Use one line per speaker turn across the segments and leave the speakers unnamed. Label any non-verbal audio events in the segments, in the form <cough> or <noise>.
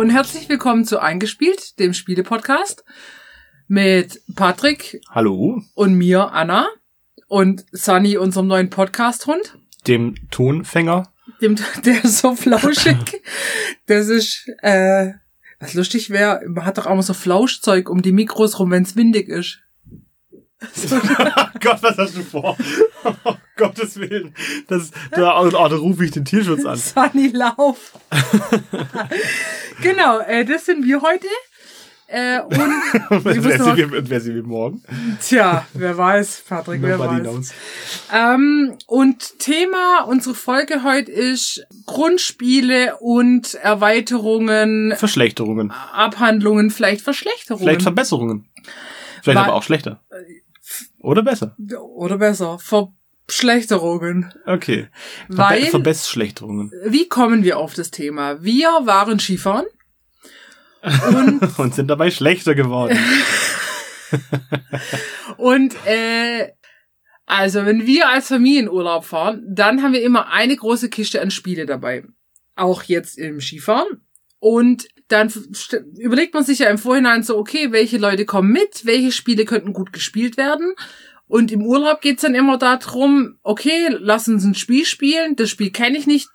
und herzlich willkommen zu Eingespielt, dem Spiele-Podcast mit Patrick
Hallo.
und mir, Anna und Sunny, unserem neuen Podcast-Hund.
Dem Tonfänger.
Dem, der ist so flauschig. Das ist, äh, was lustig wäre, man hat doch auch immer so Flauschzeug um die Mikros rum, wenn es windig ist.
Gott, was hast du vor? Oh, Gottes Willen. Das, da, oh, da rufe ich den Tierschutz an.
Sunny Lauf. genau, äh, das sind wir heute. Äh, und <laughs>
Und wer,
noch-
sie wie, und wer sie wie morgen?
tja, wer weiß, Patrick, wer weiß.
knows.
Ähm, und Thema unserer Folge heute ist Grundspiele und Erweiterungen,
Verschlechterungen.
Abhandlungen, vielleicht Verschlechterungen.
Vielleicht Verbesserungen. Vielleicht
Weil-
aber auch schlechter. Oder besser.
Oder besser, Verschlechterungen.
Okay.
Weil-
Verbe Verbessschlechterungen.
Wie kommen wir auf das Thema? Wir waren Skifahren <laughs> und,
Und sind dabei schlechter geworden. <laughs>
und äh, also wenn wir als Familienurlaub fahren, dann haben wir immer eine große Kiste an Spiele dabei. Auch jetzt im Skifahren. Und dann überlegt man sich ja im Vorhinein so, okay, welche Leute kommen mit, welche Spiele könnten gut gespielt werden. Und im Urlaub geht's dann immer darum, okay, lass uns ein Spiel spielen, das Spiel kenne ich nicht.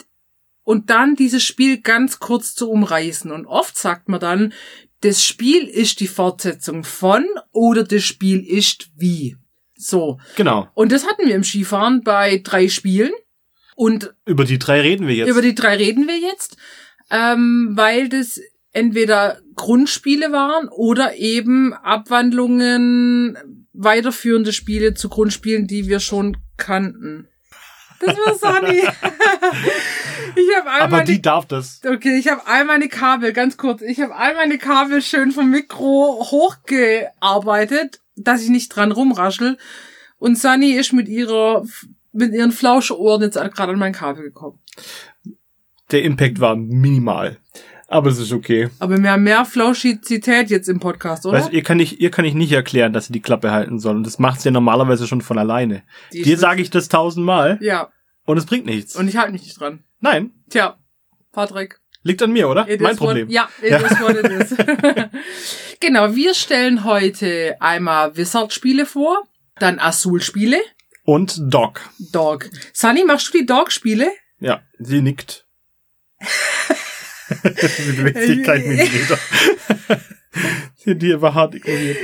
Und dann dieses Spiel ganz kurz zu umreißen. Und oft sagt man dann, das Spiel ist die Fortsetzung von oder das Spiel ist wie. So.
Genau.
Und das hatten wir im Skifahren bei drei Spielen. Und
Über die drei reden wir jetzt.
über die drei reden wir jetzt, ähm, weil das entweder Grundspiele waren oder eben Abwandlungen, weiterführende Spiele zu Grundspielen, die wir schon kannten. Das war Sunny. <laughs> ich habe
aber
einmal
die darf das.
Okay, ich habe all meine Kabel, ganz kurz, ich habe all meine Kabel schön vom Mikro hochgearbeitet, dass ich nicht dran rumraschel. Und Sunny ist mit ihrer, mit ihren Flauscheohren jetzt gerade an mein Kabel gekommen.
Der Impact war minimal. Aber es ist okay.
Aber wir haben mehr Flauschizität jetzt im Podcast, oder?
Weißt, ihr kann nicht, ihr kann ich nicht erklären, dass sie die Klappe halten sollen. Das macht sie ja normalerweise schon von alleine.
Die
Dir sage ich das tausendmal
Ja,
und es bringt nichts.
und ich halte mich nicht dran.
Nein,
Tja, Patrick.
liegt an mir, oder?
it
mein
is what-
Problem.
Ja, it
Ja.
is what it is. <laughs> genau, wir stellen heute einmal Wizard-Spiele vor, dann Azul-Spiele,
Und Doc.
Dog. Sunny, machst du die Dog-Spiele?
Ja, sie nickt. <laughs> bewegt sich kein Millimeter. hat die aber hart ignoriert.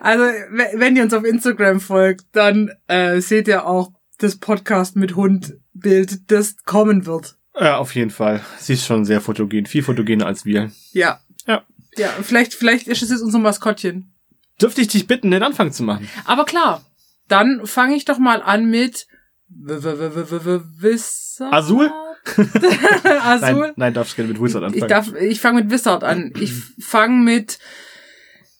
Also, we- wenn ihr uns auf Instagram folgt, dann äh, seht ihr auch das Podcast mit Hund-Bild, das kommen wird.
Ja, auf jeden Fall. Sie ist schon sehr fotogen. Viel fotogener als wir.
Ja.
Ja.
Ja, vielleicht, vielleicht ist es jetzt unser Maskottchen.
Dürfte ich dich bitten, den Anfang zu machen?
Aber klar, dann fange ich doch mal an mit W- w- w- w- w- w- Wizard.
Azul? <laughs>
Azul.
Nein, nein, darfst gerne mit Wizard anfangen.
Ich darf, ich fange mit Wizard an. Ich fange mit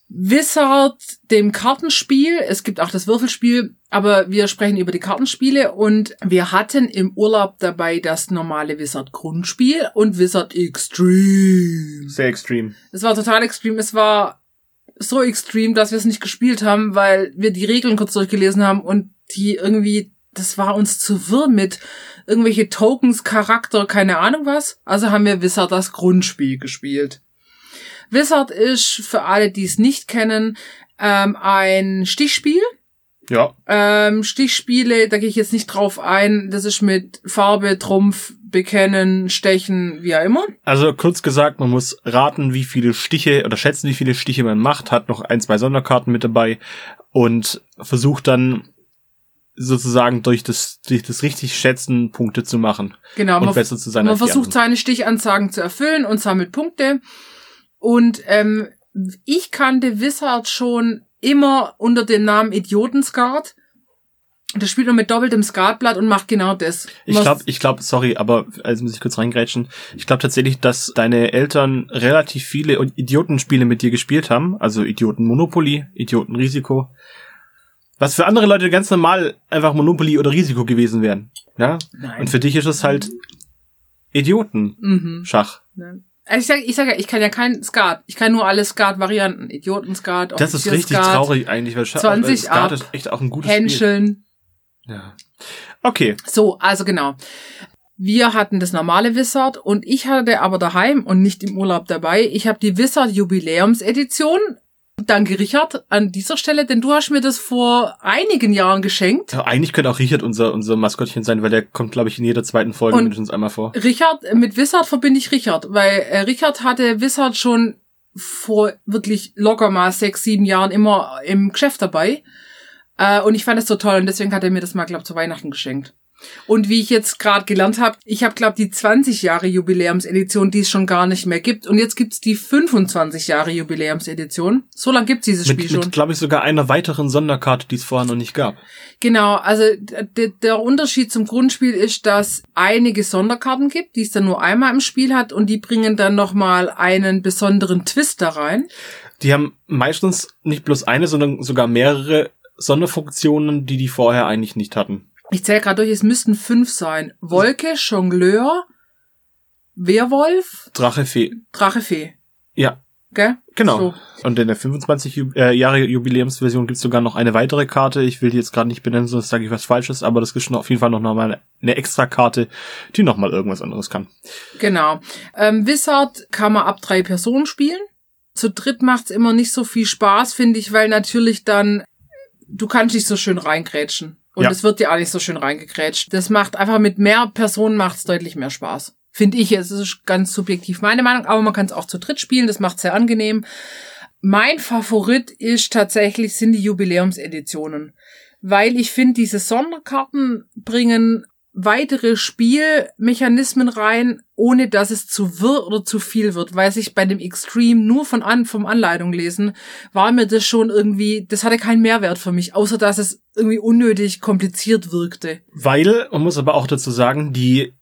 Wizard, dem Kartenspiel. Es gibt auch das Würfelspiel, aber wir sprechen über die Kartenspiele und wir hatten im Urlaub dabei das normale Wizard Grundspiel und Wizard Extreme.
Sehr extrem.
Es war total extrem. Es war so extrem, dass wir es nicht gespielt haben, weil wir die Regeln kurz durchgelesen haben und die irgendwie, das war uns zu wirr mit irgendwelche Tokens, Charakter, keine Ahnung was. Also haben wir Wizard das Grundspiel gespielt. Wizard ist, für alle, die es nicht kennen, ähm, ein Stichspiel.
Ja,
Ähm, Stichspiele, da gehe ich jetzt nicht drauf ein. Das ist mit Farbe, Trumpf, Bekennen, Stechen, wie auch immer.
also kurz gesagt, man muss raten, wie viele Stiche oder schätzen, wie viele Stiche man macht, hat noch ein, zwei Sonderkarten mit dabei und versucht dann sozusagen durch das, durch das richtig Schätzen Punkte zu machen
Genau,
und
man,
besser zu sein
man versucht seine Stichansagen zu erfüllen und sammelt Punkte. Und ähm, ich kannte Wizard schon immer unter dem Namen Idiotenskat. Das spielt man mit doppeltem Skatblatt und macht genau das.
Ich glaube, ich glaube, sorry, aber also muss ich kurz reingrätschen. Ich glaube tatsächlich, dass deine Eltern relativ viele Idiotenspiele mit dir gespielt haben, also Idioten Monopoly, Idioten Risiko. Was für andere Leute ganz normal einfach Monopoly oder Risiko gewesen wären. Ja?
Nein.
Und für dich ist es halt Idioten
mhm.
Schach.
Nein. Also ich sage, ich sag ja, ich kann ja kein Skat. Ich kann nur alle Skat-Varianten. Idiotenskat,
Das ist richtig
Offizierskat,
traurig eigentlich, weil Schach
20
weil Skat
ab,
ist echt auch ein gutes Spiel.
Henscheln.
Ja. Okay.
So, also genau. Wir hatten das normale Wizard und ich hatte aber daheim und nicht im Urlaub dabei. Ich habe die Wizard Jubiläumsedition. Danke, Richard, an dieser Stelle, denn du hast mir das vor einigen Jahren geschenkt.
Ja, eigentlich könnte auch Richard unser, unser Maskottchen sein, weil der kommt, glaube ich, in jeder zweiten Folge
Und-
mindestens einmal vor.
Richard, mit Wizard verbinde ich Richard, weil äh, Richard hatte Wizard schon vor wirklich locker mal sechs, sieben Jahren immer im Geschäft dabei. Äh, und ich fand es so toll und deswegen hat er mir das mal, glaub zu Weihnachten geschenkt. Und wie ich jetzt gerade gelernt habe, ich habe, glaube die 20 Jahre Jubiläumsedition, die es schon gar nicht mehr gibt. Und jetzt gibt's die 25 Jahre Jubiläumsedition. So lange gibt's dieses Spiel
Mit,
schon.
mit glaube ich, sogar einer weiteren Sonderkarte, die es vorher noch nicht gab.
Genau, also der Unterschied zum Grundspiel ist, dass einige Sonderkarten gibt, die es dann nur einmal im Spiel hat und die bringen dann nochmal einen besonderen Twist da rein.
Die haben meistens nicht bloß eine, sondern sogar mehrere Sonderfunktionen, die die vorher eigentlich nicht hatten.
Ich zähle gerade durch, es müssten fünf sein. Wolke, Jongleur, Werwolf,
Drache Fee.
Drache, Fee.
Ja,
Gell?
genau.
So.
Und in der 25 Ju äh, Jahre Jubiläumsversion gibt's sogar noch eine weitere Karte. Ich will die jetzt gerade nicht benennen, sonst sage ich was Falsches, aber das ist schon auf jeden Fall noch mal eine, eine extra Karte, die noch mal irgendwas anderes kann.
Genau. Ähm, Wizard kann man ab drei Personen spielen. Zu dritt macht's immer nicht so viel Spaß, finde ich, weil natürlich dann du kannst nicht so schön reingrätschen. Und
Ja.
es wird dir auch nicht so schön reingegrätscht. Das macht einfach mit mehr Personen macht's deutlich mehr Spaß. Finde ich jetzt. Das ist ganz subjektiv meine Meinung, aber man kann es auch zu dritt spielen. Das macht sehr angenehm. Mein Favorit ist tatsächlich, sind die Jubiläumseditionen. Weil ich finde, diese Sonderkarten bringen weitere Spielmechanismen rein, ohne dass es zu wirr oder zu viel wird. Weil sich bei dem Extreme nur von an, vom Anleitung lesen, war mir das schon irgendwie, das hatte keinen Mehrwert für mich, außer dass es irgendwie unnötig kompliziert wirkte.
Weil, man muss aber auch dazu sagen, die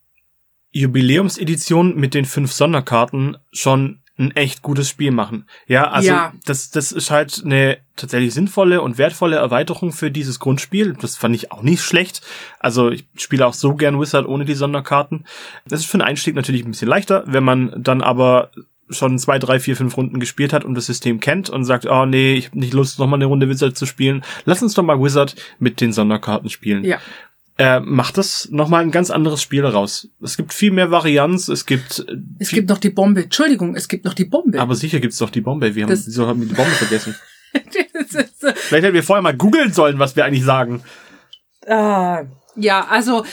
Jubiläumsedition mit den fünf Sonderkarten schon ein echt gutes Spiel machen. Ja, also
Ja.
das das ist halt eine tatsächlich sinnvolle und wertvolle Erweiterung für dieses Grundspiel. Das fand ich auch nicht schlecht. Also ich spiele auch so gern Wizard ohne die Sonderkarten. Das ist für den Einstieg natürlich ein bisschen leichter, wenn man dann aber schon zwei, drei, vier, fünf Runden gespielt hat und das System kennt und sagt, oh nee, ich habe nicht Lust, noch mal eine Runde Wizard zu spielen. Lass uns doch mal Wizard mit den Sonderkarten spielen
Ja.
Äh, macht das nochmal ein ganz anderes Spiel raus. Es gibt viel mehr Varianz, es gibt äh,
Es gibt noch die Bombe. Entschuldigung, es gibt noch die Bombe.
aber sicher gibt's doch die Bombe. Wir haben,
Das-
haben die Bombe vergessen? <laughs>
So-
Vielleicht hätten wir vorher mal googeln sollen, was wir eigentlich sagen.
Ah, ja, also,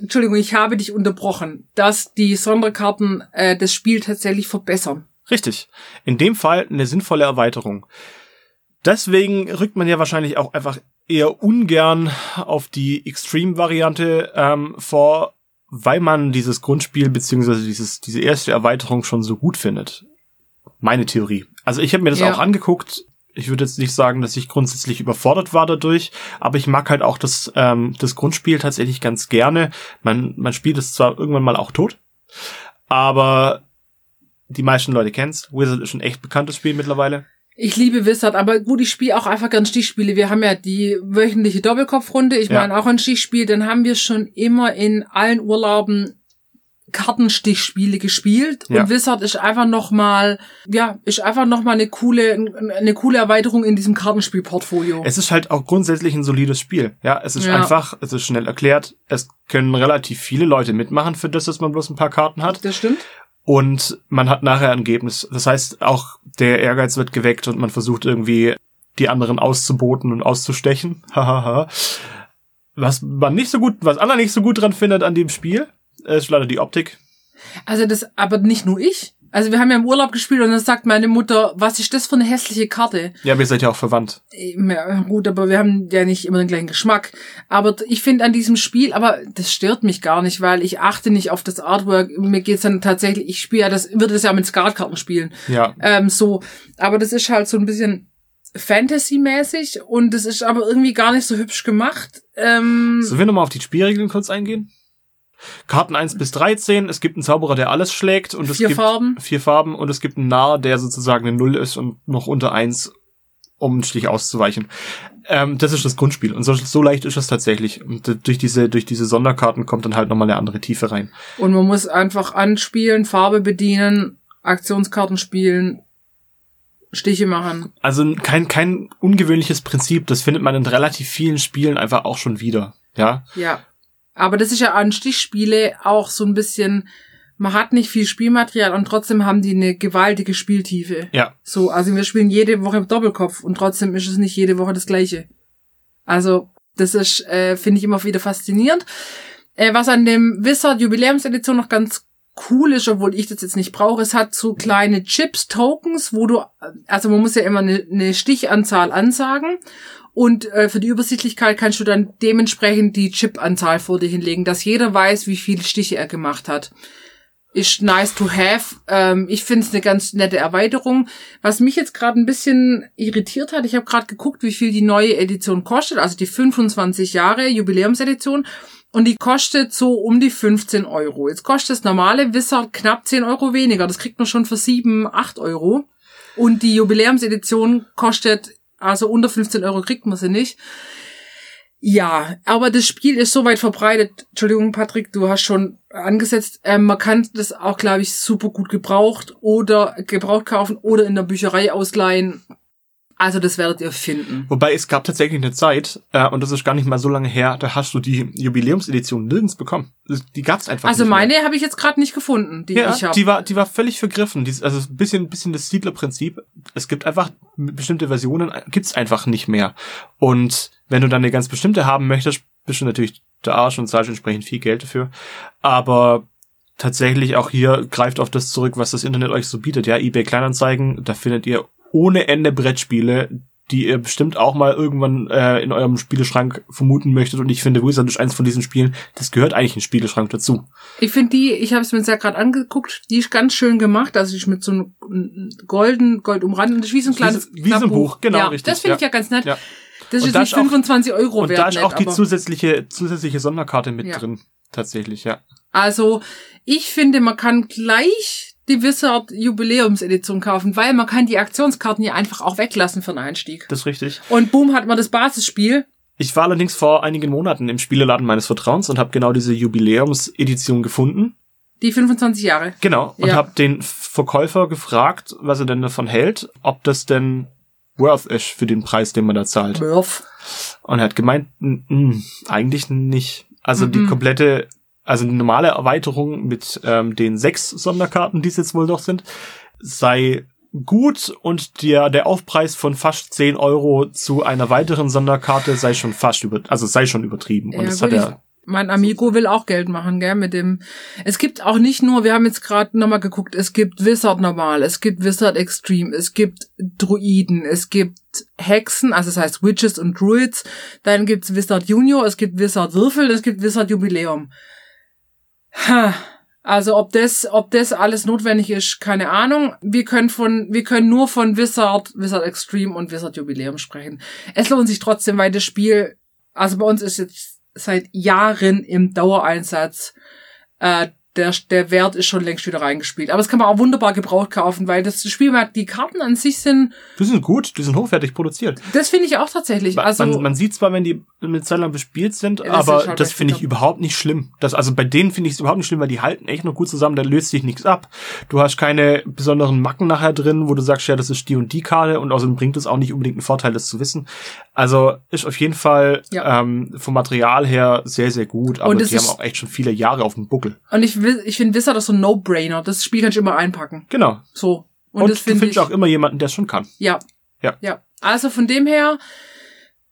Entschuldigung, ich habe dich unterbrochen, dass die Sonderkarten äh, das Spiel tatsächlich verbessern.
Richtig. In dem Fall eine sinnvolle Erweiterung. Deswegen rückt man ja wahrscheinlich auch einfach eher ungern auf die Extreme-Variante ähm, vor, weil man dieses Grundspiel beziehungsweise dieses diese erste Erweiterung schon so gut findet. Meine Theorie. Also ich habe mir das
Ja.
auch angeguckt. Ich würde jetzt nicht sagen, dass ich grundsätzlich überfordert war dadurch, aber ich mag halt auch das ähm, das Grundspiel tatsächlich ganz gerne. Man man spielt es zwar irgendwann mal auch tot, aber die meisten Leute kennen's. Wizard ist ein echt bekanntes Spiel mittlerweile.
Ich liebe Wizard, aber gut, ich spiele auch einfach gern Stichspiele. Wir haben ja die wöchentliche Doppelkopfrunde. Ich
Ja.
meine auch ein Stichspiel. Dann haben wir schon immer in allen Urlauben Kartenstichspiele gespielt.
Ja.
Und Wizard ist einfach noch mal, ja, ist einfach noch mal eine coole, eine coole Erweiterung in diesem Kartenspielportfolio.
Es ist halt auch grundsätzlich ein solides Spiel. Ja, es ist
Ja.
einfach, es ist schnell erklärt. Es können relativ viele Leute mitmachen, für das, dass man bloß ein paar Karten hat.
Das stimmt.
Und man hat nachher ein Ergebnis. Das heißt, auch der Ehrgeiz wird geweckt und man versucht irgendwie die anderen auszuboten und auszustechen. <laughs> Hahaha. was man nicht so gut, was Anna nicht so gut dran findet an dem Spiel, ist leider die Optik.
Also das, aber nicht nur ich. Also wir haben ja im Urlaub gespielt und dann sagt meine Mutter, was ist das für eine hässliche Karte?
Ja, aber ihr seid ja auch verwandt.
Ja, gut, aber wir haben ja nicht immer den gleichen Geschmack. Aber ich finde an diesem Spiel, aber das stört mich gar nicht, weil ich achte nicht auf das Artwork. Mir geht's dann tatsächlich, ich spiele ja das, würde das ja mit Skatkarten spielen.
Ja.
Ähm, so. Aber das ist halt so ein bisschen Fantasy-mäßig und das ist aber irgendwie gar nicht so hübsch gemacht. Ähm,
Sollen wir nochmal auf die Spielregeln kurz eingehen? Karten 1 bis 13, es gibt einen Zauberer, der alles schlägt und es
Vier
gibt
Farben.
vier Farben und es gibt einen Narr, der sozusagen eine Null ist und noch unter 1, um einen Stich auszuweichen. Ähm, das ist das Grundspiel und so, so leicht ist es tatsächlich. Und durch diese, durch diese Sonderkarten kommt dann halt nochmal eine andere Tiefe rein.
Und man muss einfach anspielen, Farbe bedienen, Aktionskarten spielen, Stiche machen.
Also kein, kein ungewöhnliches Prinzip, das findet man in relativ vielen Spielen einfach auch schon wieder. Ja.
Ja. Aber das ist ja an Stichspiele auch so ein bisschen, man hat nicht viel Spielmaterial und trotzdem haben die eine gewaltige Spieltiefe.
Ja.
So, also wir spielen jede Woche im Doppelkopf und trotzdem ist es nicht jede Woche das gleiche. Also, das ist, äh, finde ich immer wieder faszinierend. Äh, was an dem Wizard Jubiläumsedition noch ganz cool ist, obwohl ich das jetzt nicht brauche, es hat so kleine Chips, Tokens, wo du, also man muss ja immer eine, eine Stichanzahl ansagen und äh, für die Übersichtlichkeit kannst du dann dementsprechend die Chip-Anzahl vor dir hinlegen, dass jeder weiß, wie viele Stiche er gemacht hat. Ist nice to have. Ähm, ich finde es eine ganz nette Erweiterung. Was mich jetzt gerade ein bisschen irritiert hat, ich habe gerade geguckt, wie viel die neue Edition kostet, also die 25 Jahre Jubiläumsedition. Und die kostet so um die 15 Euro. Jetzt kostet das normale Wizard knapp 10 Euro weniger. Das kriegt man schon für 7, 8 Euro. Und die Jubiläumsedition kostet, also unter 15 Euro kriegt man sie nicht. Ja, aber das Spiel ist so weit verbreitet. Entschuldigung, Patrick, du hast schon angesetzt. Ähm, man kann das auch, glaube ich, super gut gebraucht oder gebraucht kaufen oder in der Bücherei ausleihen. Also das werdet ihr finden.
Wobei es gab tatsächlich eine Zeit, äh, und das ist gar nicht mal so lange her, da hast du die Jubiläumsedition nirgends bekommen. Die gab's einfach
Also
nicht
meine habe ich jetzt gerade nicht gefunden, die
ja,
ich habe.
die war, die war völlig vergriffen. Die, also ein bisschen, bisschen das Siedlerprinzip. Es gibt einfach bestimmte Versionen, gibt's einfach nicht mehr. Und wenn du dann eine ganz bestimmte haben möchtest, bist du natürlich der Arsch und zahlst entsprechend viel Geld dafür. Aber tatsächlich auch hier greift auf das zurück, was das Internet euch so bietet. Ja, eBay Kleinanzeigen, da findet ihr ohne Ende Brettspiele, die ihr bestimmt auch mal irgendwann äh, in eurem Spieleschrank vermuten möchtet. Und ich finde, Wizard ist eins von diesen Spielen, das gehört eigentlich in den Spieleschrank dazu.
Ich finde die, ich habe es mir jetzt ja gerade angeguckt, die ist ganz schön gemacht. Also die ist mit so einem golden, gold umrandet. Und das ist wie so ein kleines
Wie so ein Buch, genau,
ja,
richtig.
Das finde ich ja ganz nett.
Ja.
Das
Und
ist
da
nicht
ist auch-
25 Euro
Und
wert.
da ist auch
nett,
die
aber-
zusätzliche, zusätzliche Sonderkarte mit drin. Tatsächlich, ja.
Also, ich finde, man kann gleich die Wizard Jubiläumsedition kaufen, weil man kann die Aktionskarten ja einfach auch weglassen für den Einstieg.
Das ist richtig.
Und boom, hat man das Basisspiel.
Ich war allerdings vor einigen Monaten im Spieleladen meines Vertrauens und habe genau diese Jubiläumsedition gefunden.
Die 25 Jahre.
Genau. Und
Ja.
habe den Verkäufer gefragt, was er denn davon hält, ob das denn worth ist für den Preis, den man da zahlt.
Murph.
Und er hat gemeint, "Mm, mm, eigentlich nicht. Also die
Mhm.
komplette, also die normale Erweiterung mit ähm, den sechs Sonderkarten, die es jetzt wohl doch sind, sei gut und der, der Aufpreis von fast 10 Euro zu einer weiteren Sonderkarte sei schon fast über, also sei schon übertrieben. Und
Ja,
das hat er,
Mein Amigo will auch Geld machen, gell, mit dem. Es gibt auch nicht nur, wir haben jetzt gerade nochmal geguckt, es gibt Wizard normal, es gibt Wizard Extreme, es gibt Druiden, es gibt Hexen, also das heißt Witches und Druids, dann gibt's Wizard Junior, es gibt Wizard Würfel, es gibt Wizard Jubiläum. Also ob das, ob das alles notwendig ist, keine Ahnung. Wir können von, wir können nur von Wizard, Wizard Extreme und Wizard Jubiläum sprechen. Es lohnt sich trotzdem, weil das Spiel, also bei uns ist jetzt seit Jahren im Dauereinsatz. Äh, der, der Wert ist schon längst wieder reingespielt. Aber das kann man auch wunderbar gebraucht kaufen, weil das Spiel die Karten an sich sind,
die sind gut, die sind hochwertig produziert.
das finde ich auch tatsächlich. Also,
man, man sieht zwar, wenn die eine Zeit lang bespielt sind,
Ja, das
aber
halt
das finde ich
bitter.
überhaupt nicht schlimm. Das, also bei denen finde ich es überhaupt nicht schlimm, weil die halten echt noch gut zusammen, da löst sich nichts ab. Du hast keine besonderen Macken nachher drin, wo du sagst, ja, das ist die und die Karte und außerdem bringt es auch nicht unbedingt einen Vorteil, das zu wissen. Also ist auf jeden Fall
Ja.
ähm, vom Material her sehr, sehr gut, aber
Und
die
es
haben auch echt schon viele Jahre auf dem Buckel.
und ich will, ich finde Wizard ist so ein No-Brainer. Das Spiel kannst du immer einpacken.
Genau.
So. Und,
Und,
das finde
findest
ich.
auch immer jemanden, der es schon kann.
Ja.
Ja.
Ja. Also von dem her,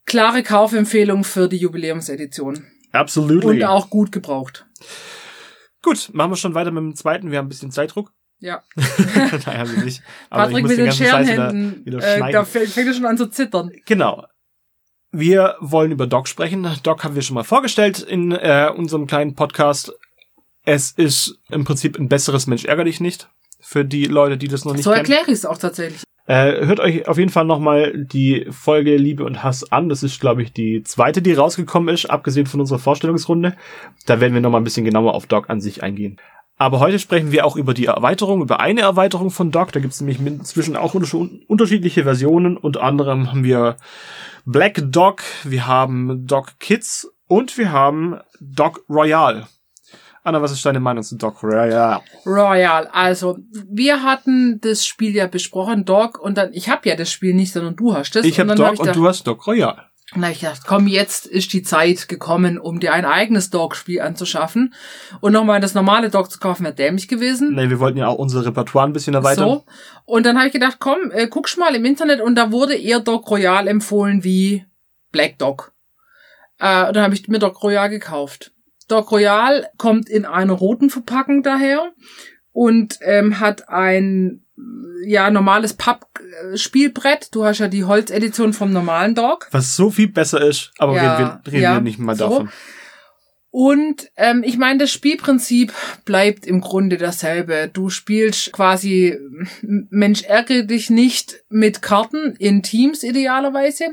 klare Kaufempfehlung für die Jubiläumsedition.
Absolut.
Und auch gut gebraucht.
Gut, machen wir schon weiter mit dem zweiten. Wir haben ein bisschen Zeitdruck.
Ja. <laughs>
naja, wir nicht. Aber
Patrick
ich
mit
den wieder,
Scherenhänden,
wieder
äh, da fängt fängt er schon an zu zittern.
Genau. Wir wollen über Doc sprechen. Doc haben wir schon mal vorgestellt in äh, unserem kleinen Podcast. Es ist im Prinzip ein besseres Mensch ärger dich nicht. Für die Leute, die das noch nicht
So
kennen.
erkläre ich es auch tatsächlich.
Äh, hört euch auf jeden Fall nochmal die Folge Liebe und Hass an. Das ist, glaube ich, die zweite, die rausgekommen ist, abgesehen von unserer Vorstellungsrunde. Da werden wir nochmal ein bisschen genauer auf Doc an sich eingehen. Aber heute sprechen wir auch über die Erweiterung, über eine Erweiterung von Doc. Da gibt es nämlich inzwischen auch unter- unterschiedliche Versionen. Unter anderem haben wir Black Dog, wir haben Dog Kids und wir haben Dog Royal. Anna, was ist deine Meinung zu Dog Royal?
Royal. Also, wir hatten das Spiel ja besprochen, Dog, und dann, ich habe ja das Spiel nicht, sondern du hast das.
Ich habe
dann
Dog
ich
und du hast Dog Royal.
Hab ich gedacht, komm, jetzt ist die Zeit gekommen, um dir ein eigenes Dog-Spiel anzuschaffen. Und nochmal das normale Dog zu kaufen, wäre dämlich gewesen.
Nee, wir wollten ja auch unser Repertoire ein bisschen erweitern.
So. Und dann habe ich gedacht, komm, äh, guckst mal im Internet und da wurde eher Dog Royal empfohlen wie Black Dog. Äh, und dann habe ich mir Dog Royal gekauft. Dog Royal kommt in einer roten Verpackung daher und ähm, hat ein ja normales Pappspielbrett. Du hast ja die Holzedition vom normalen Dog.
Was so viel besser ist, aber
Ja,
wir, wir reden
ja,
nicht mal
so.
davon.
Und ähm, ich meine, das Spielprinzip bleibt im Grunde dasselbe. Du spielst quasi Mensch ärgere dich nicht mit Karten in Teams idealerweise,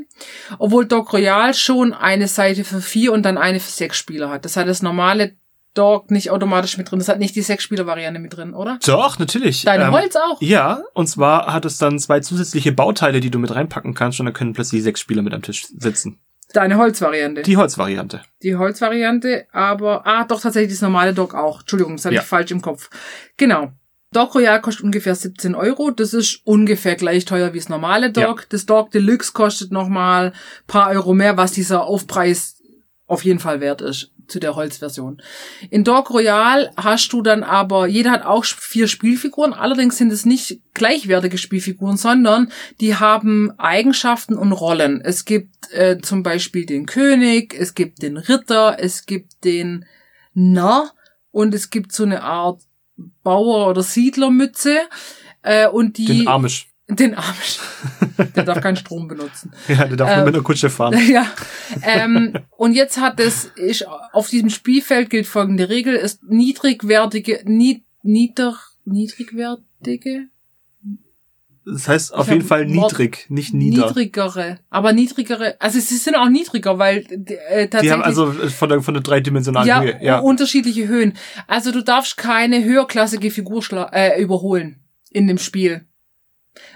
obwohl Dog Royal schon eine Seite für vier und dann eine für sechs Spieler hat. Das hat das normale Dog nicht automatisch mit drin. Das hat nicht die sechs Spieler Variante mit drin, oder?
Doch, natürlich.
Deine
Ähm,
Holz auch.
Ja, und zwar hat es dann zwei zusätzliche Bauteile, die du mit reinpacken kannst und dann können plötzlich sechs Spieler mit am Tisch sitzen.
Deine Holzvariante.
Die Holzvariante.
Die Holzvariante, aber, ah, doch tatsächlich das normale Dog auch. Entschuldigung, das hatte
Ja.
ich falsch im Kopf. Genau. Dog Royal kostet ungefähr 17 Euro. Das ist ungefähr gleich teuer wie das normale Dog. Das Dog Deluxe kostet nochmal paar Euro mehr, was dieser Aufpreis auf jeden Fall wert ist zu der Holzversion. In Dog Royal hast du dann aber, jeder hat auch vier Spielfiguren, allerdings sind es nicht gleichwertige Spielfiguren, sondern die haben Eigenschaften und Rollen. Es gibt äh, zum Beispiel den König, es gibt den Ritter, es gibt den Narr und es gibt so eine Art Bauer- oder Siedlermütze äh, und die
Den Amish.
Den Amish. <laughs> Der darf keinen Strom benutzen. <laughs>
Ja, der darf
Ähm,
nur mit einer Kutsche fahren. <laughs>
Ja. Ähm, und jetzt hat es, ist, auf diesem Spielfeld gilt folgende Regel, ist niedrigwertige, nied, nieder, niedrigwertige,
Das heißt auf
Ich
jeden Fall
ein Wort-
niedrig, nicht nieder.
niedrigere, aber niedrigere, also sie sind auch niedriger, weil äh,
Die
tatsächlich
haben also von der, von der dreidimensionalen
ja,
Höhe. Ja.
unterschiedliche Höhen. Also du darfst keine höherklassige Figur schla äh, überholen in dem Spiel.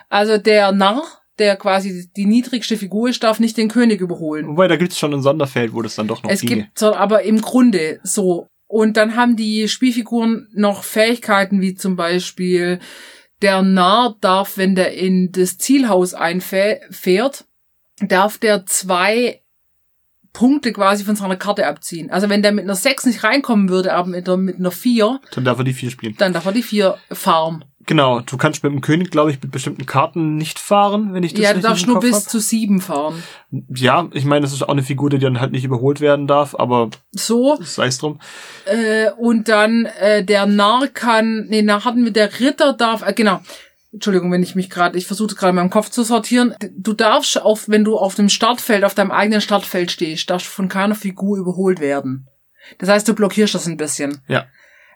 Also der Narr, der quasi die niedrigste Figur ist, darf nicht den König überholen.
Wobei, da gibt's schon ein Sonderfeld, wo das dann doch noch
Es
ginge.
gibt aber im Grunde so. Und dann haben die Spielfiguren noch Fähigkeiten wie zum Beispiel der Narr darf, wenn der in das Zielhaus einfährt, darf der zwei Punkte quasi von seiner Karte abziehen. Also wenn der mit einer 6 nicht reinkommen würde, aber mit einer, mit einer 4,
Dann darf er die vier spielen.
dann darf er die 4 farmen.
Genau, du kannst mit dem König, glaube ich, mit bestimmten Karten nicht fahren, wenn ich das
Ja, du darfst nur
Kopf
bis
hab.
zu 7 fahren.
Ja, ich meine, das ist auch eine Figur, die dann halt nicht überholt werden darf, aber
So.
sei es drum.
Äh, und dann äh, der Narr kann, nee, da hatten wir der Ritter darf, äh, genau. Entschuldigung, wenn ich mich gerade, ich versuche gerade in meinem Kopf zu sortieren. Du darfst auf, wenn du auf dem Startfeld, auf deinem eigenen Startfeld stehst, darfst du von keiner Figur überholt werden. Das heißt, du blockierst das ein bisschen.
Ja.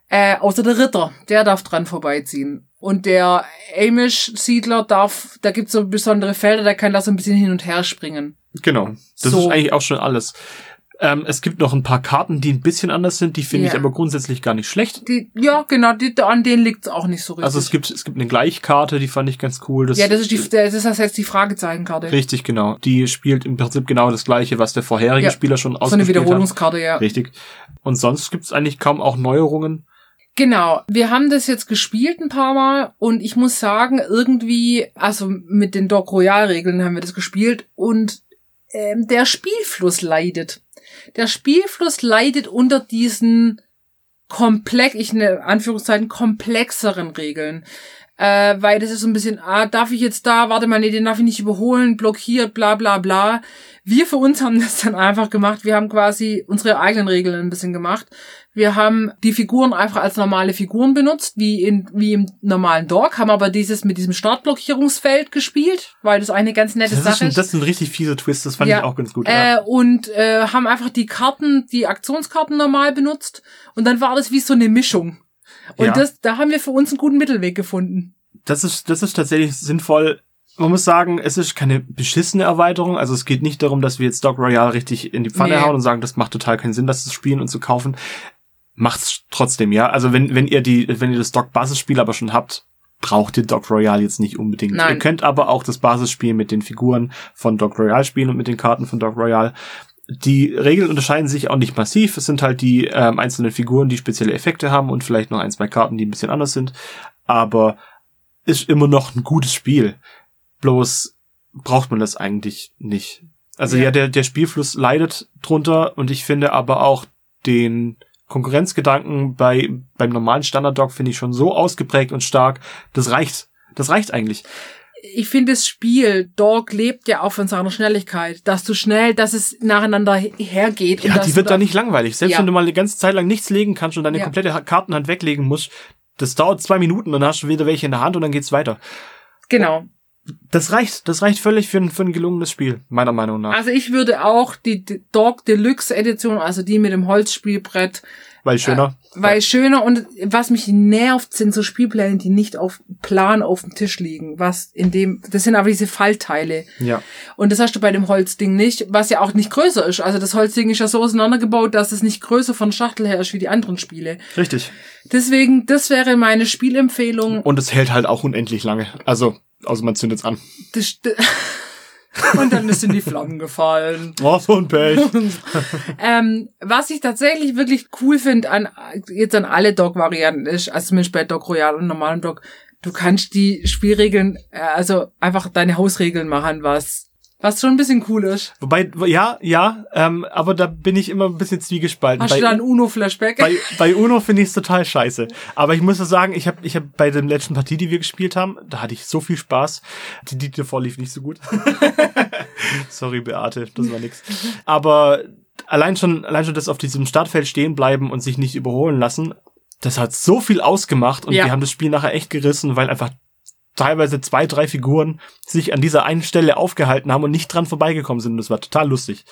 Äh, außer der Ritter, der darf dran vorbeiziehen. Und der Amish-Siedler darf, da gibt's so besondere Felder, der kann da so ein bisschen hin und her springen.
Genau. Das
So.
ist eigentlich auch schon alles. Ähm, es gibt noch ein paar Karten, die ein bisschen anders sind, die finde
Ja.
ich aber grundsätzlich gar nicht schlecht.
Die, ja, genau, die, an denen liegt's auch nicht so richtig.
Also es gibt, es gibt eine Gleichkarte, die fand ich ganz cool. Das,
ja, das ist die, das ist jetzt die Fragezeichenkarte.
Richtig, genau. Die spielt im Prinzip genau das gleiche, was der vorherige
Ja.
Spieler schon
So eine
ausgespielt hat.
Wiederholungskarte, ja.
Richtig. Und sonst gibt's eigentlich kaum auch Neuerungen.
Genau. Wir haben das jetzt gespielt ein paar Mal und ich muss sagen, irgendwie, also mit den Dog Royal Regeln haben wir das gespielt und ähm, der Spielfluss leidet. Der Spielfluss leidet unter diesen komplex, ich ne Anführungszeichen komplexeren Regeln. Äh, weil das ist so ein bisschen, ah, darf ich jetzt da, warte mal, nee, den darf ich nicht überholen, blockiert, bla bla bla. Wir für uns <laughs> haben das dann einfach gemacht. Wir haben quasi unsere eigenen Regeln ein bisschen gemacht. Wir haben die Figuren einfach als normale Figuren benutzt, wie in wie im normalen Dog, haben aber dieses mit diesem Startblockierungsfeld gespielt, weil das eine ganz nette
Das, ist
Sache
ein,
ist.
das sind richtig fiese Twists, das fand
Ja,
ich auch ganz gut.
Äh,
ja.
und äh, haben einfach die Karten, die Aktionskarten normal benutzt und dann war das wie so eine Mischung. Und
Ja.
das, da haben wir für uns einen guten Mittelweg gefunden.
Das ist, das ist tatsächlich sinnvoll. Man muss sagen, es ist keine beschissene Erweiterung. Also es geht nicht darum, dass wir jetzt Dog Royale richtig in die Pfanne
Nee.
hauen und sagen, das macht total keinen Sinn, das zu spielen und zu kaufen. Macht's trotzdem, ja. Also wenn, wenn ihr die, wenn ihr das Dog Basisspiel aber schon habt, braucht ihr Dog Royale jetzt nicht unbedingt.
Nein.
Ihr könnt aber auch das Basisspiel mit den Figuren von Dog Royale spielen und mit den Karten von Dog Royale. Die Regeln unterscheiden sich auch nicht massiv. Es sind halt die ähm, einzelnen Figuren, die spezielle Effekte haben und vielleicht noch ein, zwei Karten, die ein bisschen anders sind. Aber ist immer noch ein gutes Spiel. Bloß braucht man das eigentlich nicht. Also
Ja.
ja, der, der Spielfluss leidet drunter und ich finde aber auch den Konkurrenzgedanken bei, beim normalen Standard-Dog finde ich schon so ausgeprägt und stark. Das reicht. Das reicht eigentlich.
Ich finde das Spiel Dog lebt ja auch von seiner Schnelligkeit, dass du schnell, dass es nacheinander hergeht.
Ja, die wird
da-
nicht langweilig. Selbst
Ja.
wenn du mal eine ganze Zeit lang nichts legen kannst und deine
Ja.
komplette Ha- Kartenhand weglegen musst, das dauert zwei Minuten, dann hast du wieder welche in der Hand und dann geht's weiter.
Genau.
Das reicht. Das reicht völlig für ein, für ein gelungenes Spiel, meiner Meinung nach.
Also ich würde auch die Dog Deluxe Edition, also die mit dem Holzspielbrett,
Weil schöner.
weil schöner und was mich nervt, sind so Spielpläne, die nicht auf Plan auf dem Tisch liegen. Was in dem, das sind aber diese Fallteile.
Ja.
Und das hast du bei dem Holzding nicht, was ja auch nicht größer ist. Also das Holzding ist ja so auseinandergebaut, dass es nicht größer von Schachtel her ist wie die anderen Spiele.
Richtig.
Deswegen, das wäre meine Spielempfehlung.
Und es hält halt auch unendlich lange. Also, also man zündet's an.
Das, <laughs> und dann ist in die Flammen gefallen. <laughs>
Oh, so ein Pech. <laughs>
Ähm, was ich tatsächlich wirklich cool finde an jetzt an alle Dog-Varianten ist, also zumindest bei Dog Royal und normalem Dog, du kannst die Spielregeln, äh, also einfach deine Hausregeln machen, was was schon ein bisschen cool ist.
Wobei, ja, ja, ähm, aber da bin ich immer ein bisschen zwiegespalten.
Hast
bei,
du da ein Uno-Flashback?
bei, bei Uno finde ich es total scheiße. Aber ich muss sagen, ich habe ich hab bei der letzten Partie, die wir gespielt haben, da hatte ich so viel Spaß. Die, die davor lief nicht so gut. <laughs> Sorry, Beate, das war nix. Aber allein schon, allein schon das auf diesem Startfeld stehen bleiben und sich nicht überholen lassen, das hat so viel ausgemacht und
Ja.
wir haben das Spiel nachher echt gerissen, weil einfach teilweise zwei, drei Figuren sich an dieser einen Stelle aufgehalten haben und nicht dran vorbeigekommen sind. Und das war total lustig.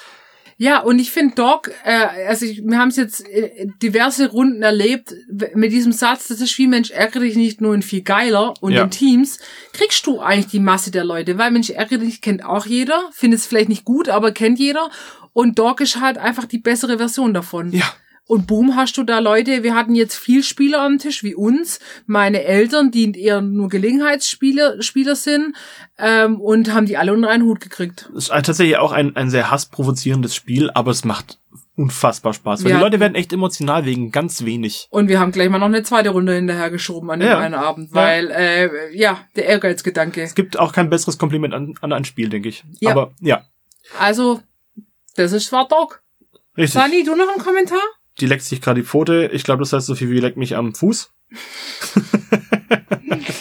Ja, und ich finde Dog, äh, also ich, wir haben es jetzt äh, diverse Runden erlebt, mit diesem Satz, das ist Spielmensch ärgere dich nicht nur in viel geiler und
Ja.
in Teams, kriegst du eigentlich die Masse der Leute, weil Mensch ärgere dich kennt auch jeder, findet es vielleicht nicht gut, aber kennt jeder und Dog ist halt einfach die bessere Version davon.
Ja.
Und boom, hast du da Leute, wir hatten jetzt viel Spieler am Tisch wie uns, meine Eltern, die eher nur Gelegenheitsspieler Spieler sind, ähm, und haben die alle unter einen Hut gekriegt.
Es ist tatsächlich auch ein, ein sehr hassprovozierendes Spiel, aber es macht unfassbar Spaß. Weil
Ja.
die Leute werden echt emotional wegen ganz wenig.
Und wir haben gleich mal noch eine zweite Runde hinterhergeschoben an dem
Ja.
einen Abend,
Ja.
weil, äh, ja, der Ehrgeizgedanke.
Es gibt auch kein besseres Kompliment an, an ein Spiel, denke ich.
Ja.
Aber ja,
Also, das ist zwar Dog.
richtig.
Sani, du noch einen Kommentar?
Die leckt sich gerade die Pfote. Ich glaube, das heißt so viel wie leckt mich am Fuß. <laughs>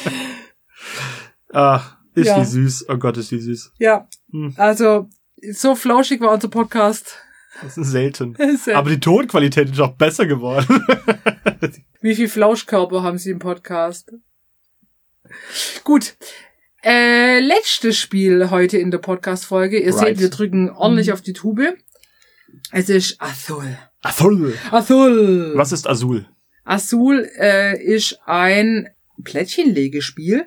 ah, ist
Ja.
die süß. Oh Gott, ist die süß.
Ja.
Hm.
Also, so flauschig war unser Podcast.
Das ist selten. <laughs> Aber die Tonqualität ist auch besser geworden. <laughs>
Wie viel Flauschkörper haben sie im Podcast? Gut. Äh, letztes Spiel heute in der Podcast-Folge. Ihr
Right.
seht, wir drücken ordentlich auf die Tube. Es ist Azul.
Azul.
Azul.
Was ist Azul?
Azul äh, ist ein Plättchenlegespiel.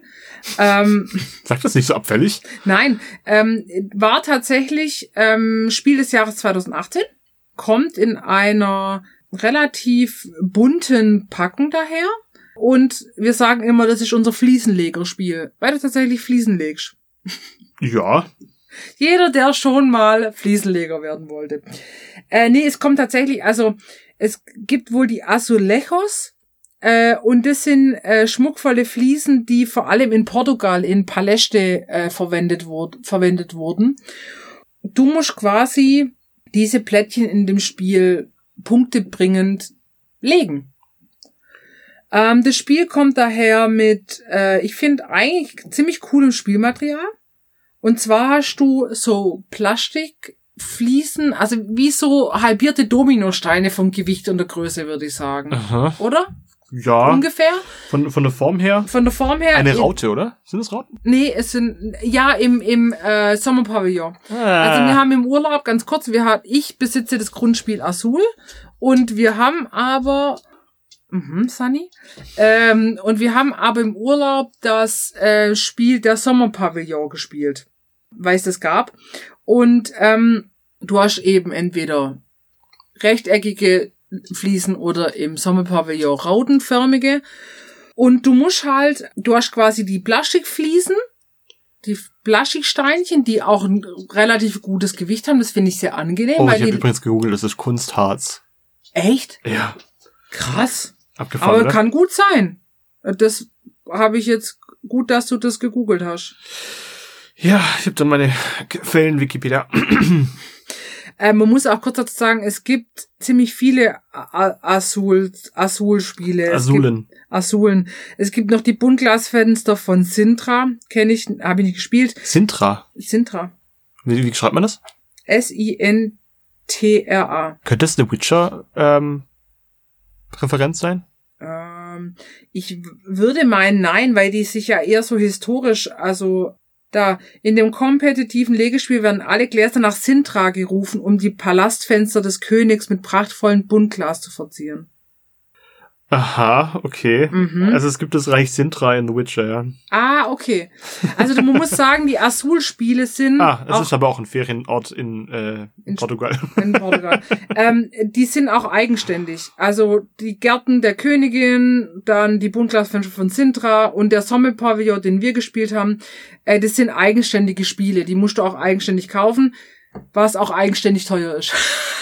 Ähm, <laughs>
Sagt das nicht so abfällig?
nein, ähm, war tatsächlich ähm, Spiel des Jahres 2018. Kommt in einer relativ bunten Packung daher. Und wir sagen immer, das ist unser Fliesenlegerspiel, weil du tatsächlich Fliesen legst.
Ja.
Jeder, der schon mal Fliesenleger werden wollte. Äh, nee, es kommt tatsächlich, also es gibt wohl die Azulejos äh, und das sind äh, schmuckvolle Fliesen, die vor allem in Portugal in Paleste äh, verwendet, wurd, verwendet wurden. Du musst quasi diese Plättchen in dem Spiel punktebringend legen. Ähm, das Spiel kommt daher mit, äh, ich finde eigentlich ziemlich coolem Spielmaterial. Und zwar hast du so Plastikfliesen, also wie so halbierte Dominosteine vom Gewicht und der Größe, würde ich sagen.
Aha.
Oder?
Ja.
Ungefähr.
Von, von der Form her.
Von der Form her.
Eine
in-
Raute, oder? Sind das Rauten?
Nee, es sind, ja, im, im äh, Sommerpavillon. Also
Ah.
wir haben im Urlaub, ganz kurz, wir haben, ich besitze das Grundspiel Azul und wir haben aber, mhm, Sunny, ähm, und wir haben aber im Urlaub das äh, Spiel der Sommerpavillon gespielt, weil es das gab. Und ähm, du hast eben entweder rechteckige Fliesen oder im Sommerpavillon rautenförmige. Und du musst halt, du hast quasi die Plastikfliesen, die Plastiksteinchen, die auch ein relativ gutes Gewicht haben. Das finde ich sehr angenehm.
Oh, ich habe übrigens gegoogelt, das ist Kunstharz.
echt?
Ja.
Krass.
Abgefahren,
Aber
oder?
kann gut sein. Das habe ich jetzt gut, dass du das gegoogelt hast.
Ja, ich habe dann meine Quellen Wikipedia.
Äh, man muss auch kurz dazu sagen, es gibt ziemlich viele Azul, Azul-Spiele.
Azulen.
Azulen. Es gibt noch die Buntglasfenster von Sintra. Kenne ich, habe ich nicht gespielt.
Sintra.
Sintra.
Wie, wie schreibt man das?
S-I-N-T-R-A.
Könnte es eine Witcher ähm, sein?
Ähm, ich würde meinen, nein, weil die sich ja eher so historisch, also da in dem kompetitiven Legespiel werden alle Gläser nach Sintra gerufen, um die Palastfenster des Königs mit prachtvollen Buntglas zu verzieren.
Aha, okay.
Mhm.
Also es gibt das Reich Sintra in The Witcher, ja.
Ah, okay. Also man muss <laughs> sagen, die Azul-Spiele sind.
Ah, es ist aber auch ein Ferienort in, äh,
In
Portugal. <laughs>
in Portugal. ähm, die sind auch eigenständig. Also die Gärten der Königin, dann die Buntglasfenster von Sintra und der Sommerpavillon, den wir gespielt haben, äh, das sind eigenständige Spiele. Die musst du auch eigenständig kaufen, was auch eigenständig teuer ist.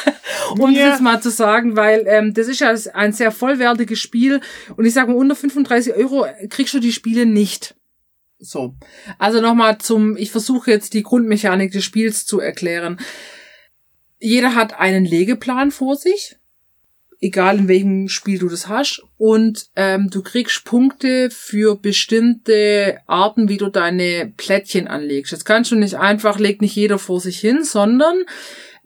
<laughs> um
Ja.
das jetzt mal zu sagen, weil ähm, das ist ja ein sehr vollwertiges Spiel und ich sage mal, unter 35 Euro kriegst du die Spiele nicht. So. Also nochmal zum, ich versuche jetzt die Grundmechanik des Spiels zu erklären. Jeder hat einen Legeplan vor sich, egal in welchem Spiel du das hast, und ähm, du kriegst Punkte für bestimmte Arten, wie du deine Plättchen anlegst. Jetzt kannst du nicht einfach, legt nicht jeder vor sich hin, sondern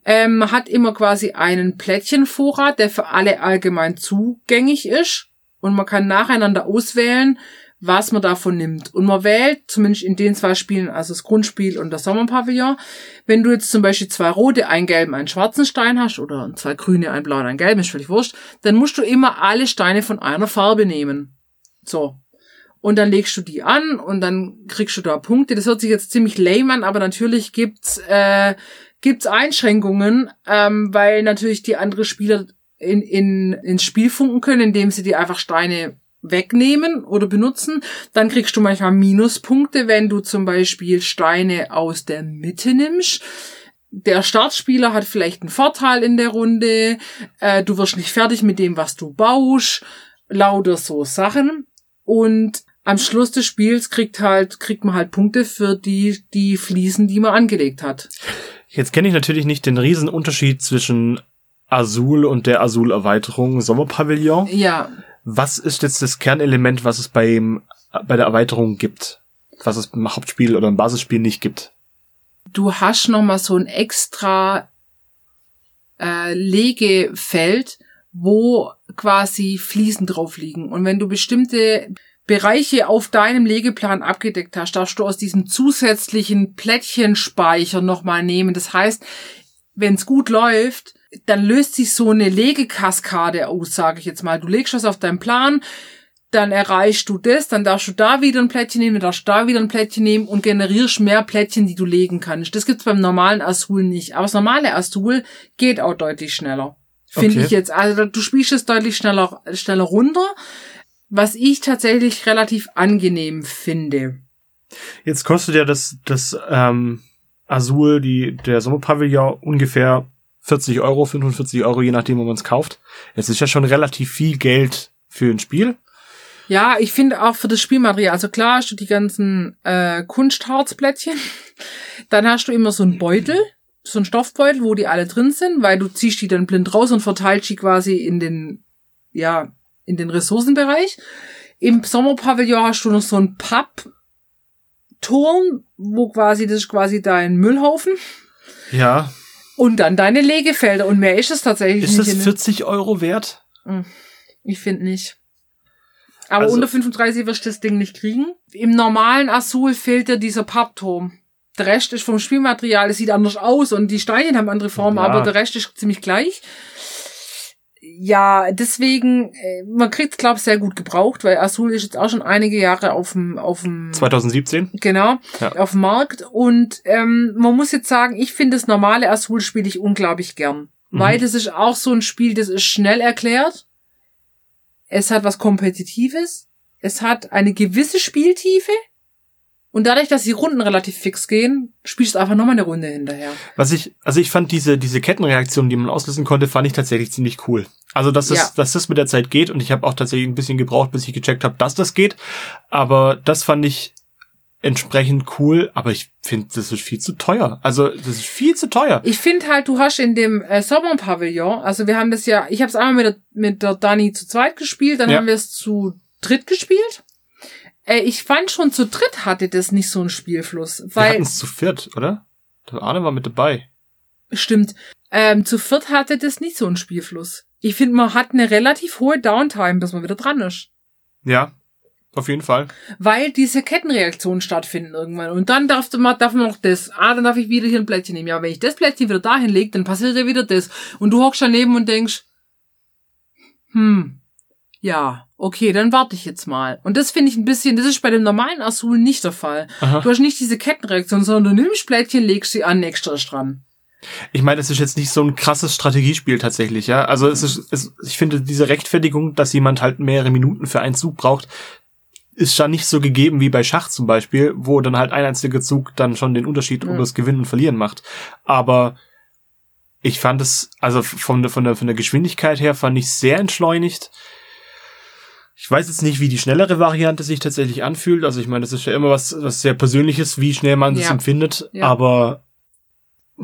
ähm, hat immer quasi einen Plättchenvorrat, der für alle allgemein zugänglich ist, und man kann nacheinander auswählen, was man davon nimmt. Und man wählt, zumindest in den zwei Spielen, also das Grundspiel und das Sommerpavillon, wenn du jetzt zum Beispiel zwei rote, einen gelben, einen schwarzen Stein hast, oder zwei grüne, einen blauen, einen gelben, ist völlig wurscht, dann musst du immer alle Steine von einer Farbe nehmen. So. Und dann legst du die an und dann kriegst du da Punkte. Das hört sich jetzt ziemlich lame an, aber natürlich gibt's, äh, gibt's Einschränkungen, ähm, weil natürlich die andere Spieler in, in, ins Spiel funken können, indem sie dir einfach Steine wegnehmen oder benutzen. Dann kriegst du manchmal Minuspunkte, wenn du zum Beispiel Steine aus der Mitte nimmst. Der Startspieler hat vielleicht einen Vorteil in der Runde. Äh, du wirst nicht fertig mit dem, was du baust. Lauter so Sachen. Und am Schluss des Spiels kriegt halt, kriegt man halt Punkte für die, die Fliesen, die man angelegt hat.
Jetzt kenne ich natürlich nicht den riesen Unterschied zwischen Azul und der Azul-Erweiterung Sommerpavillon.
Ja,
Was ist jetzt das Kernelement, was es beim, bei der Erweiterung gibt? Was es im Hauptspiel oder im Basisspiel nicht gibt?
du hast noch mal so ein extra äh, Legefeld, wo quasi Fliesen drauf liegen. Und wenn du bestimmte Bereiche auf deinem Legeplan abgedeckt hast, darfst du aus diesem zusätzlichen Plättchenspeicher noch mal nehmen. Das heißt, wenn es gut läuft, dann löst sich so eine Legekaskade aus, sage ich jetzt mal. Du legst was auf deinen Plan, dann erreichst du das, dann darfst du da wieder ein Plättchen nehmen, dann darfst du da wieder ein Plättchen nehmen und generierst mehr Plättchen, die du legen kannst. Das gibt's beim normalen Azul nicht. Aber das normale Azul geht auch deutlich schneller. Finde
Okay.
ich jetzt. Also du spielst es deutlich schneller, schneller runter, was ich tatsächlich relativ angenehm finde.
Jetzt kostet ja das, das ähm, Azul, die, der Sommerpavillon ungefähr 40 Euro, 45 Euro, je nachdem, wo man es kauft. Es ist ja schon relativ viel Geld für ein Spiel.
Ja, ich finde auch für das Spielmaterial, also klar hast du die ganzen äh, Kunstharzplättchen, <laughs> dann hast du immer so einen Beutel, so einen Stoffbeutel, wo die alle drin sind, weil du ziehst die dann blind raus und verteilst die quasi in den, ja, in den Ressourcenbereich. Im Sommerpavillon hast du noch so einen Pappturm, wo quasi, das ist quasi dein Müllhaufen.
Ja.
Und dann deine Legefelder. Und mehr ist es tatsächlich
Ist
nicht.
das
in-
40 Euro wert?
Ich finde nicht. Aber
Also-
unter 35 wirst du das Ding nicht kriegen. Im normalen Azul fehlt dir dieser Pappturm. Der Rest ist vom Spielmaterial, es sieht anders aus und die Steine haben andere Formen,
Ja.
aber der Rest ist ziemlich gleich. Ja, deswegen, äh, man kriegt glaube ich, sehr gut gebraucht, weil Azul ist jetzt auch schon einige Jahre auf dem, auf dem
2017?
Genau,
Ja.
auf dem Markt. Und ähm, man muss jetzt sagen, ich finde das normale Azul spiele ich unglaublich gern.
Mhm.
Weil das ist auch so ein Spiel, das ist schnell erklärt. Es hat was Kompetitives. Es hat eine gewisse Spieltiefe. Und dadurch, dass die Runden relativ fix gehen, spielst du einfach nochmal eine Runde hinterher.
Was ich, also ich fand diese, diese Kettenreaktion, die man auslösen konnte, fand ich tatsächlich ziemlich cool. Also, dass das,
Ja.
dass das mit der Zeit geht und ich habe auch tatsächlich ein bisschen gebraucht, bis ich gecheckt habe, dass das geht. Aber das fand ich entsprechend cool, aber ich finde, das ist viel zu teuer. Also, das ist viel zu teuer.
Ich finde halt, du hast in dem äh, Sommerpavillon, also wir haben das ja, ich habe es einmal mit der, mit der Dani zu zweit gespielt, dann
Ja.
haben wir es zu dritt gespielt. Äh, ich fand schon zu dritt hatte das nicht so einen Spielfluss,
Wir
weil
hatten es zu viert, oder? Der Arne war mit dabei.
Stimmt. Ähm, zu viert hatte das nicht so einen Spielfluss. Ich finde, man hat eine relativ hohe Downtime, bis man wieder dran ist.
Ja, auf jeden Fall.
Weil diese Kettenreaktionen stattfinden irgendwann. Und dann darf man, darf man noch das. Ah, dann darf ich wieder hier ein Plättchen nehmen. Ja, wenn ich das Plättchen wieder dahin lege, dann passiert ja wieder das. Und du hockst daneben und denkst, hm, ja, okay, dann warte ich jetzt mal. Und das finde ich ein bisschen, das ist bei dem normalen Azul nicht der Fall.
Aha.
Du hast nicht diese Kettenreaktion, sondern du nimmst Plättchen, legst sie an, nächster ist dran.
Ich meine, es ist jetzt nicht so ein krasses Strategiespiel tatsächlich, ja. Also es ist, es, ich finde diese Rechtfertigung, dass jemand halt mehrere Minuten für einen Zug braucht, ist da nicht so gegeben wie bei Schach zum Beispiel, wo dann halt ein einziger Zug dann schon den Unterschied
Ja.
über das Gewinnen und Verlieren macht. Aber ich fand es, also von der, von der, von der Geschwindigkeit her fand ich sehr entschleunigt. Ich weiß jetzt nicht, wie die schnellere Variante sich tatsächlich anfühlt. Also ich meine, das ist ja immer was, was sehr Persönliches, wie schnell man das
Ja.
empfindet.
Ja.
Aber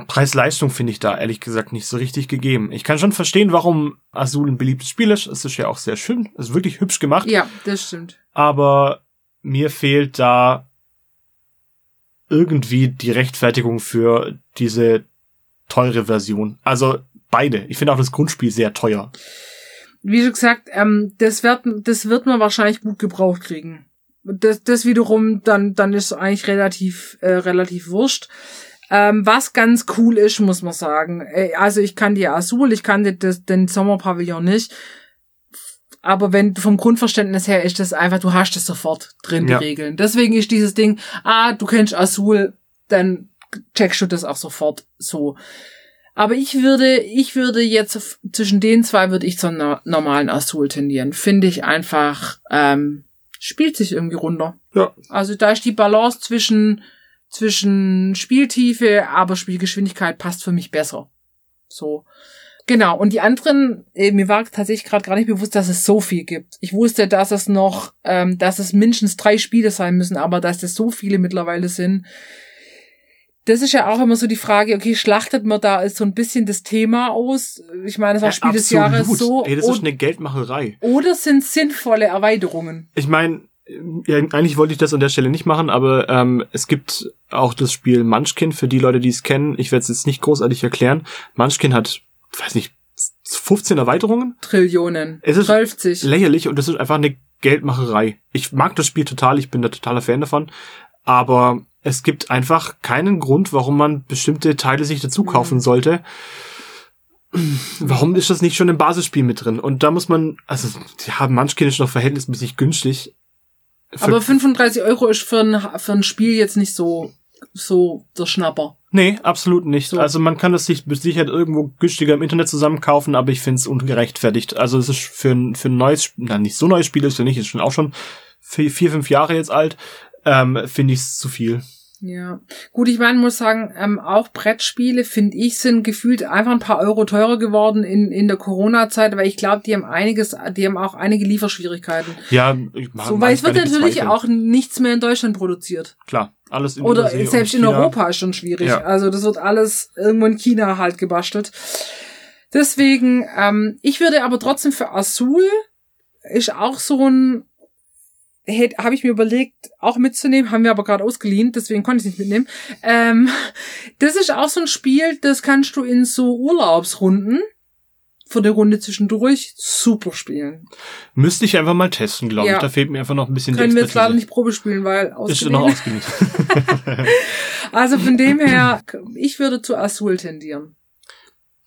Preis-Leistung finde ich da ehrlich gesagt nicht so richtig gegeben. Ich kann schon verstehen, warum Azul ein beliebtes Spiel ist. Es ist ja auch sehr schön. Es ist wirklich hübsch gemacht.
Ja, das stimmt.
Aber mir fehlt da irgendwie die Rechtfertigung für diese teure Version. Also beide. Ich finde auch das Grundspiel sehr teuer.
Wie schon gesagt, ähm, das wird, das wird man wahrscheinlich gut gebraucht kriegen. Das, das wiederum, dann, dann ist eigentlich relativ, äh, relativ wurscht. Ähm, was ganz cool ist, muss man sagen. Äh, Also ich kann die Azul, ich kannte das, den Sommerpavillon nicht. Aber wenn vom Grundverständnis her ist das einfach, du hast es sofort drin,
Ja.
die Regeln. Deswegen ist dieses Ding, ah, du kennst Azul, dann checkst du das auch sofort so. Aber ich würde, ich würde jetzt zwischen den zwei würde ich zum no- normalen Azul tendieren. Finde ich einfach, ähm, spielt sich irgendwie runter.
Ja.
Also da ist die Balance zwischen, zwischen Spieltiefe, aber Spielgeschwindigkeit passt für mich besser. So. Genau. Und die anderen, äh, mir war tatsächlich gerade gar nicht bewusst, dass es so viel gibt. Ich wusste, dass es noch, ähm, dass es mindestens drei Spiele sein müssen, aber dass es so viele mittlerweile sind. Das ist ja auch immer so die Frage, okay, schlachtet man da so ein bisschen das Thema aus? Ich meine, es war Spiel des Jahres
Absolut.
so.
Ey, das ist eine Geldmacherei.
oder sind sinnvolle Erweiterungen?
Ich meine, ja, eigentlich wollte ich das an der Stelle nicht machen, aber ähm, es gibt auch das Spiel Munchkin für die Leute, die es kennen. Ich werde es jetzt nicht großartig erklären. Munchkin hat, weiß nicht, 15 Erweiterungen.
Trillionen.
Es ist
50.
lächerlich und das ist einfach eine Geldmacherei. Ich mag das Spiel total, ich bin da totaler Fan davon, aber es gibt einfach keinen Grund, warum man bestimmte Teile sich dazu kaufen
Mhm.
sollte. Warum ist das nicht schon im Basisspiel mit drin? Und da muss man, also, ja, Munchkin ist noch verhältnismäßig günstig. Für-
Aber 35 Euro ist für ein, für ein Spiel jetzt nicht so, so der Schnapper.
Nee, absolut nicht.
So.
Also man kann das sich mit Sicherheit irgendwo günstiger im Internet zusammenkaufen, aber ich finde es ungerechtfertigt. Also es ist für ein, für ein neues, na nicht so neues Spiel ist ja nicht, ist schon auch schon vier, vier fünf Jahre jetzt alt, ähm, finde ich es zu viel.
Ja. Gut, ich meine, muss sagen, ähm, auch Brettspiele, finde ich, sind gefühlt einfach ein paar Euro teurer geworden in, in der Corona-Zeit, weil ich glaube, die haben einiges, die haben auch einige Lieferschwierigkeiten.
Ja, ich mag
So, weil es wird natürlich
bezweifeln.
auch nichts mehr in Deutschland produziert.
klar alles in
Oder
Übersee
selbst in. Europa ist schon schwierig.
Ja.
Also das wird alles irgendwo in China halt gebastelt. Deswegen, ähm, ich würde aber trotzdem für Azul ist auch so ein habe ich mir überlegt, auch mitzunehmen, haben wir aber gerade ausgeliehen, deswegen konnte ich es nicht mitnehmen. Ähm, <laughs> das ist auch so ein Spiel, das kannst du in so Urlaubsrunden für eine Runde zwischendurch super spielen.
Müsste ich einfach mal testen, glaube
Ja.
ich. Da fehlt mir einfach noch ein bisschen
Können wir jetzt leider nicht Probe spielen, weil
Ist
ausgeliehen.
noch ausgeliehen. <laughs>
Also von dem her, ich würde zu Azul tendieren.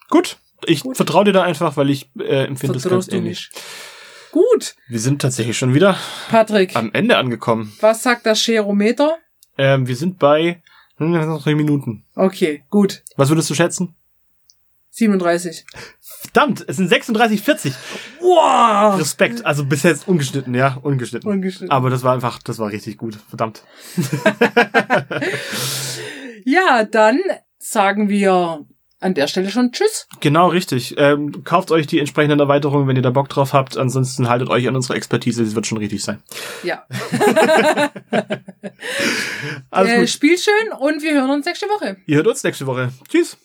Gut, ich
Gut.
vertraue dir da einfach, weil ich äh, empfinde das ganz
Vertraust du
ähnlich.
nicht. Gut,
Wir sind tatsächlich schon wieder
Patrick,
am Ende angekommen.
was sagt das Scherometer?
Ähm, wir sind bei hm, noch drei Minuten.
Okay, gut.
Was würdest du schätzen?
37.
Verdammt, es sind 36, 40.
Wow!
Respekt. Also bis jetzt ungeschnitten, ja, ungeschnitten.
Ungeschnitten.
Aber das war einfach, das war richtig gut. Verdammt. <laughs>
Ja, dann sagen wir an der Stelle schon Tschüss.
Genau, richtig. Ähm, kauft euch die entsprechenden Erweiterungen, wenn ihr da Bock drauf habt. Ansonsten haltet euch an unsere Expertise, das wird schon richtig sein.
Ja. <laughs> <laughs> Äh. Spiel schön und wir hören uns nächste Woche.
Ihr hört uns nächste Woche. Tschüss.